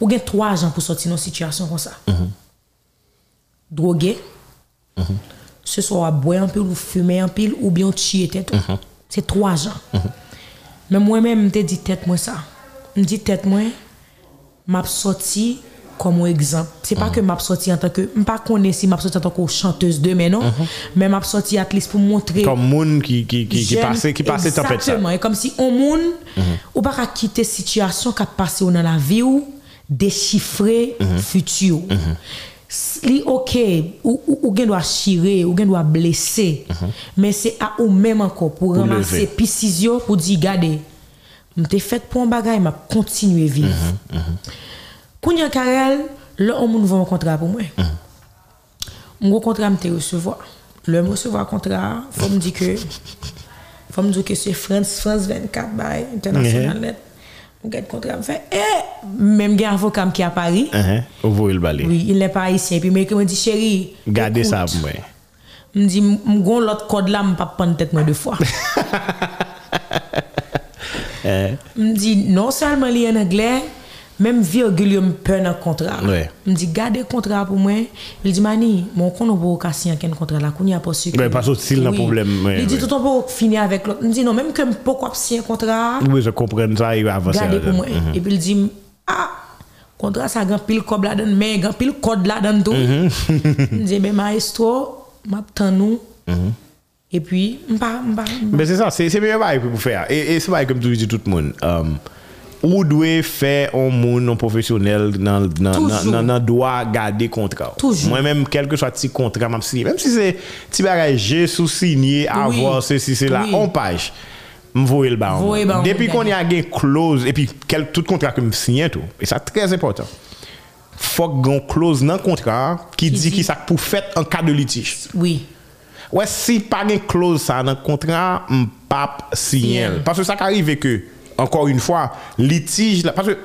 ou gen 3 jan pou sorti nan situation kon sa. Drogué, ce soit boire un peu ou fumer un pile ou bien tuer tête. C'est 3 jan. Mais moi-même, je dit tête moi ça. Je dis tête moi, m'a sorti comme exemple. C'est pas que m'a sorti en tant que, je pas connais si m'a sorti en tant que chanteuse de mais non, mais m'a sorti at least pour montrer ki, ki, ki, ki jeune- pase, ki pase tempête. Exactement. Et comme si on moun, ou pas quitter situation qui a passé dans la vie ou déchiffrer futur. Li ok, ou, ou, ou gen doit chirer, ou gen doit blesser. Mais c'est à ou même encore pour, Pour ramasser pisizio pour dire, regardez, m'te fait pour un bagay, m'a continuer vivre. Kounya Karel, là on vend un contrat pour moi. Mon contrat me recevoir. Le me recevoir contrat, faut me dire que faut me dire que c'est France France 24 by international net. Mon gars de contrat me fait eh même gars avocat qui à Paris. Uh-huh. Ou voye l bale. Oui, il n'est pas haïtien puis mais me dit chérie, Gade écoute, sa pou mwen. me dit m'gon l'autre code là m'pas prendre tête moi deux fois. me dit non seulement li en anglais, même virgule yo me dans contrat. Ouais. Me dit garder contrat pour moi. Il dit mani, mon kon pas ka signer un contrat là, qu'on y a pas Ouais, Oui. problème, ouais, Il dit ouais. tout on peut finir avec l'autre. Me dit non, même que pourquoi signer un contrat, Oui, je kompren sa, il va avancer. garder pour moi. Et puis il dit ah contrat ça grand pile code là dedans mais grand pile code là dedans tout. Mhm. Me dit mais maestro, m'attend nous. Mhm. Et puis m'pa m'pa Men se sa, se se meye baye pou pou fè a. E, e se baye kem tou di tout moun. Um, ou dwe fè an moun non profesyonel nan, nan, nan, nan nan doa gade kontra ou. Mwen menm kelke swa ti kontra mam sinye. menm si se ti bagay jè sou sinye avwa oui. se si se la oui. an paj, m voye l ba an. Bon. Depi kon yon gen close, epi kel tout kontra ke m sinye tou, e sa trez important. Fok gen close nan kontra ki, ki di ki sa pou fèt an ka de litij. Oui. Ouè si pa gen close sa nan kontra, m pap sinye l. Paswe sa ka rive ke encore une fois, litige, là, parce que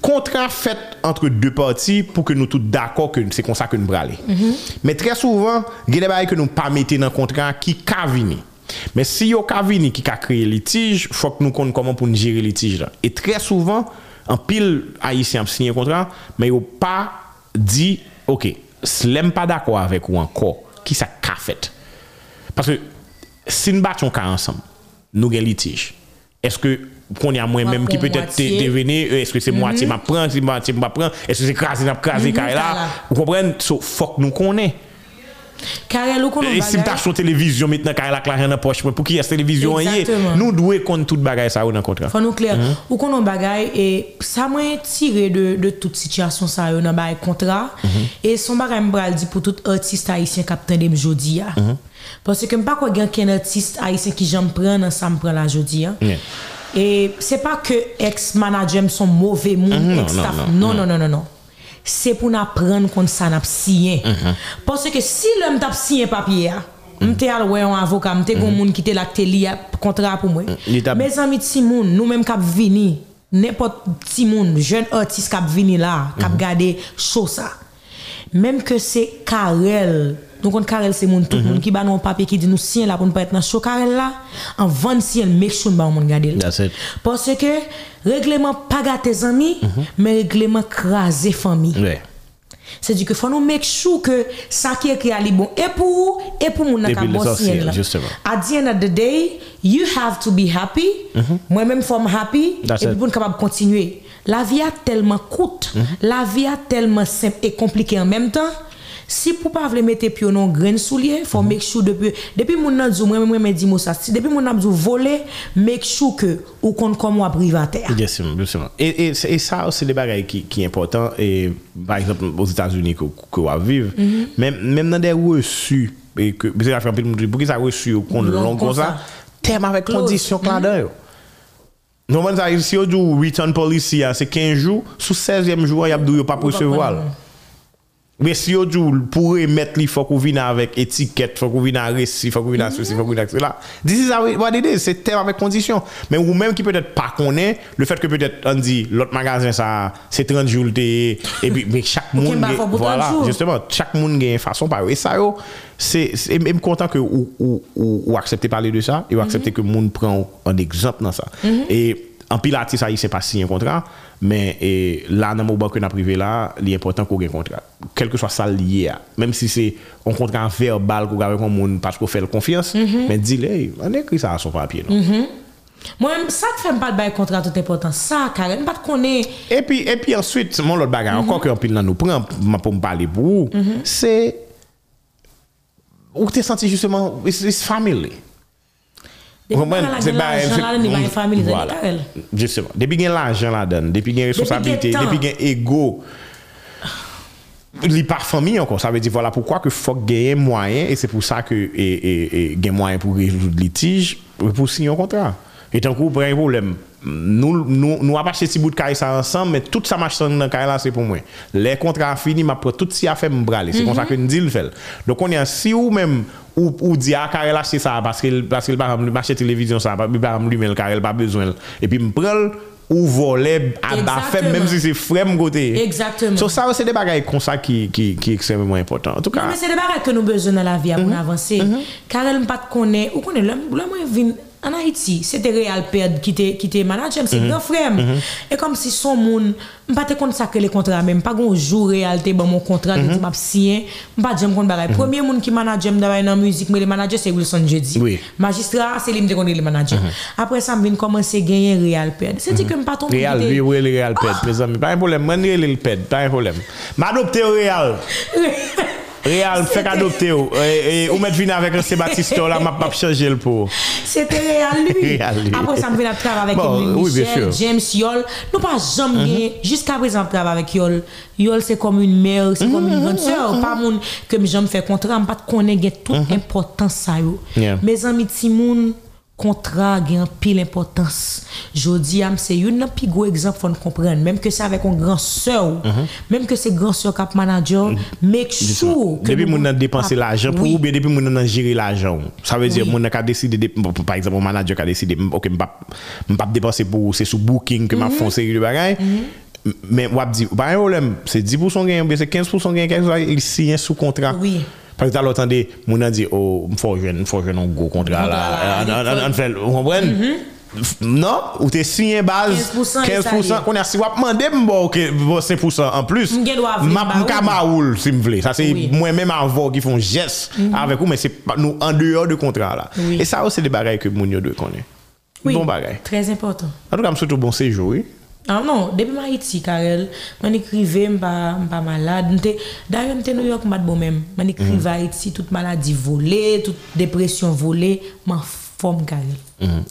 contrat fait entre deux parties pour que nous tous d'accord que c'est comme ça que nous bralons. Mm -hmm. Mais très souvent, il y a des que nous pas mettre dans le contrat qui cavini. Mais si yo cavini qui a créé litige, faut que nous connaissions comment pour nous gérer litige là. Et très souvent, en pile haïtien a signé un contrat, mais yo pas dit OK, l'aime pas d'accord avec ou encore qui ça qu'a fait. Parce que si nous battons cas ensemble, nous gagnons litige. Est-ce que qu'on y a moi même qui peut-être devenir eh, est-ce que c'est moitié mhm. m'a prend si moitié m'a prend est-ce que c'est crasé n'a crasé mhm, carré là? vous comprenez? So fuck nous connaît. Carré nous connaît et si t'as sur télévision maintenant carré la claire dans poche pour qui est télévision yé nous doit compte toute bagaille ça dans contrat faut nous clair. Mhm. Ou qu'on bagaille et ça m'a tiré de de toute situation ça dans bagaille contrat. Et son bagaille m'a dit pour tout artiste haïtien capitaine de jodi parce que m'pas quoi gagne un artiste haïtien qui j'en prend ça me prend la jodi Et c'est pas que ex-managers sont mauvais monde, mm mhm, -hmm, non, ex-staff. Non, non, non, non, non. non. C'est pour nous prendre compte ça n'a signé. Mm -hmm. Parce que si l'homme t'a signé papier, m'te al ouais un avocat, m'te gon mhm. moun qui te la te li contrat pour moi. Mm, Mes amis ti moun, nous même cap vini, n'importe ti moun, jeune artiste cap vini là, cap mhm. garder show ça. Même que c'est Karel Nous connaissons Karel, c'est moun tout le Mhm. monde qui ba non papier qui dit nous signer là pour nous pas être dans show Karel là. En 20 signer, make sure nous ba moun gade. le. That's it. Parce que règlement pas gâter tes amis, Mhm. mais règlement craser famille. Ouais. C'est-à-dire que faut nous make sure que ça qui est li bon et pour et pour les boss sorciers, yen là. At the end of the day, you have to be happy. Moi-même, faut happy. Mhm. That's et puis pour capable continuer. La vie a tellement coûte, Mhm. la vie a tellement simple et compliquée en même temps. Si pour pas vle mettre pied dans grain soulier, faut Mhm. make sure depuis depuis mon nan dit moi moi me dit moi ça. Si depuis mon nan dit voler, make sure que ou privateur. Bien sûr, bien sûr. Et, et, et ça, c'est des bagages qui, qui sont importants. Et par exemple, aux États-Unis, que, que vous vivez, même, même dans des reçus, et que, parce que la femme, pour qui ça reçu, qu'on long comme ça, thème avec condition là-dedans. Normalement, ça, si on dit return policy, c'est 15 jours, sous 16e jour, il y a pas pour recevoir. Mais si on dit pour remettre li faut qu'on vienne avec étiquette, faut qu'on vienne avec récit, faut qu'on vienne avec ceci, faut qu'on vienne avec cela. This is how it- what it is, c'est terme avec condition. Mais ou même qui peut-être pas connaît, le fait que peut-être on dit l'autre magasin ça c'est 30 jours et puis mais chaque monde bah, gagne- faut pour 30 voilà, justement, chaque monde gagne une façon par et ça c'est c'est même content que ou ou ou, ou accepter parler de ça et ou accepter que monde prend un exemple dans ça. Et en pile artiste haïtien pas signé un contrat mais et là dans mon banque n'a privé là il est important qu'on ait un contrat. Quel que soit ça lié même si c'est un contrat verbal qu'on avec un monde parce qu'on fait le confiance mais dis-le hey, on écrit ça à son papier non? Moi, ça te fait pas de bail contrat tout important. Ça, Karen, pas de connaître. et puis et puis ensuite mon autre bagarre encore que en pile dans nous prend pour me parler pour vous, c'est où t'es senti justement que C'est la c'est- il y a il y a Voilà. Justement. Depuis qu'il y a l'argent là-dedans, depuis qu'il y a responsabilité, qu'il y a depuis qu'il y a ego, il n'y a pas famille encore. Ça veut dire voilà pourquoi que faut gagner moyen et c'est pour ça que et, et, et, gagner moyen pour résoudre le litige pour signer un contrat. Et nous nous nous avons acheté si bout de caille ça ensemble mais toute ça marche dans caille là c'est pour moi. Les contrats finis m'a tout si affaire me braler. C'est comme ça mhm. que nous dit le fait. Donc on est si ou même ou ou dit ah carré là c'est ça parce que parce que le marché télévision ça pas pas lui mais le carré pas besoin. Et puis me prend ou voler à bas même si c'est frais mon côté exactement. So, ça c'est des bagages comme ça qui qui qui extrêmement important. En tout cas non, mais c'est des bagages que nous besoin dans la vie pour mm -hmm. avancer. Mm -hmm. carré pas connaît. Ou connaît l'homme l'homme en Haïti, c'était Real Perd qui était qui manager, c'est grand frère. Et comme si son monde, pas te consacrer les contrats même, pas gon jour Real te bon mon contrat de m'a signé, pas j'aime kon bagay. Premier monde qui manager dans la musique, mais le manager c'est Wilson Jeudi. Oui. Magistrat, c'est lui me connaît le manager. Après ça, vient commencer gagner Real Perd. C'est dit que me pas Real, oui, oui, le Real mes amis. Pas un problème, je le pède, pas un problème. M'adopter Real. Real, fais adopter. Oh. Et ou mettre venir avec un Sébastien oh, là, m'a pas changé le pot. C'était Real lui. Après ça me vient travailler avec bon, oui, Michel, James Yol. Nous pas jamais mm-hmm. jusqu'à présent travailler avec Yol. Yol c'est comme une mère, c'est comme une mm-hmm. grande sœur, mm-hmm. pas mon que j'aime faire contrat, on pas connaître toute importance ça yo. Mes amis Timoun kontra gen pil importans. Jodi am se yon nan pi gwo ekzamp fon kompren, menm ke se avek an gran sè ou, uh mhm. -huh. menm ke se gran sè kap manager, mm. make sure Depi moun nan depanse l'ajan pou ou be depi moun nan jiri l'ajan. Sa vezi oui. moun nan ka deside, de, par exemple, moun manager ka deside ok, mpap depanse pou se sou booking ke mm -hmm. ma mhm. fon seri de bagay, mm -hmm. men wap di, ba yon olem, se 10% gen, se 15% gen, se yon sou kontra. Oui. Parce que tu as entendu, mon a dit, oh, il faut jouer un gros contrat là. Ah, non, on fait, vous comprenez? Non, ou t'es signé base 15%, 15%. qu'on a si wap mandé m'bo 5% en plus. M'ka maoul si m'vle. Ça c'est oui. moi-même avant qui font geste avec vous, mais c'est nous en dehors du contrat là. Oui. Et ça c'est des bagages que moun yo doit connaître. Oui, bon bagage. Très important. En tout cas, me souhaite bon séjour. An non, depi ma iti karel, man ikrive mpa, mpa malade, darye mte New York mbat bon men, man ikrive a iti, tout maladi vole, tout depresyon vole, man fom karel.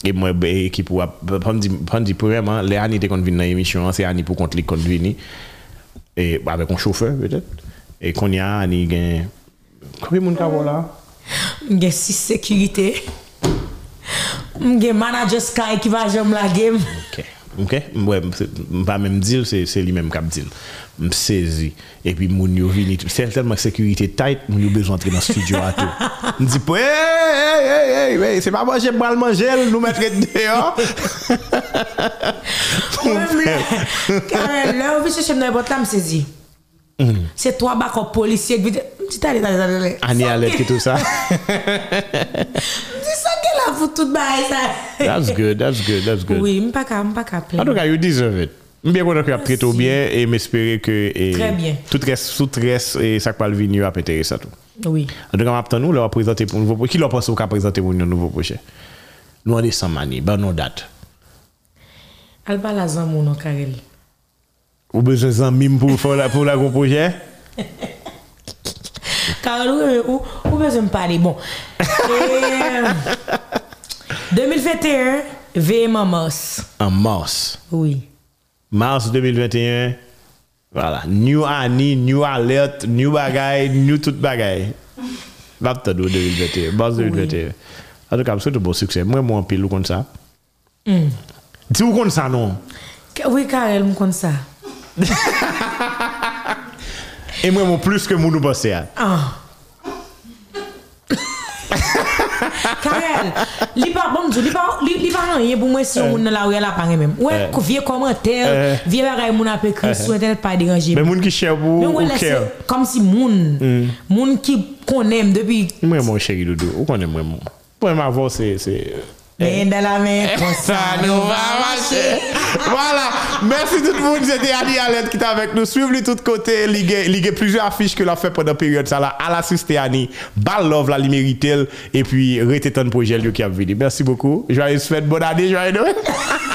E mwen be ekip wap, pandi pou reman, le ani te konvin nan emisyon, se ani pou kont li konvini, e avek kon choufer petet, e kon ya ani gen, komi moun ka vola? Gen si sekirite, gen manager sky ki va jom la game. Ok. Ok, mwen pa menm dil, se li menm kap dil. M sezi, epi moun yo vini, se telman sekurite tight, moun yo bezon tre nan studio ato. M di pou, hey, hey, hey, hey, hey, se pa manje bral manjel, nou metre deyon. Karen, lè ou vi se chem nan e bot la, m sezi. Se to a bako polisye, m di tali, tali, tali. Ani alet ki tout sa. fout tout bail ça. That's good, that's good, that's good. Oui, m'pa ka, m'pa ka En tout cas, you deserve it. Mbyen konen ki ap trete ou byen e m'espere ke tout res, tout res e sak pal vini yo ap etere sa tou. Oui. An tou kam ap tan nou, lor ap prezante pou nouvo poche. Ki lor pense ou ka prezante pou nouvo poche? Nou an de san mani, ban nou dat. Al pa la zan moun an karel. Ou bezon zan mim pou la kon poche? Karel ou bezon pale, bon. Eh, 2021, VM en mars. En mars. Oui. Mars 2021, voilà. New année, new alert, new bagay, new tout bagay. Vap tadou 2021, mars 2021. En tout cas, c'est un bon succès. Moi, moi, pile, ou comme ça. Mm. Dis ou comme ça, non? Oui, Karel, je comme ça. Et moi, plus que mon passé. Ah. Karel, li pa, bon djou, li pa, li pa nan ye pou mwen si yon moun nan la ouye la pange menm. Ouè, kou eh. vie komantèr, eh. vie bagay moun apè kri sou eh. internet pa deranje. Men moun ki chè pou ou kè. Kom si moun, hmm. moun ki konèm depi. Mwen moun chè ki doudou, ou konèm mwen moun. Mwen mwen avò se, se... Eh. Main dans la main, eh, comme ça nous va marcher. voilà. Merci tout le monde. C'était Ali Allen qui était avec nous. Suivez-le de tous côtés. Il y a plusieurs affiches que l'a fait pendant la période. Ça, là, à la Ani. Ball love, la liméritel. Et puis, restez ton projet qui a venu. Merci beaucoup. Joyeuse fête, bonne année, joyeux Noël.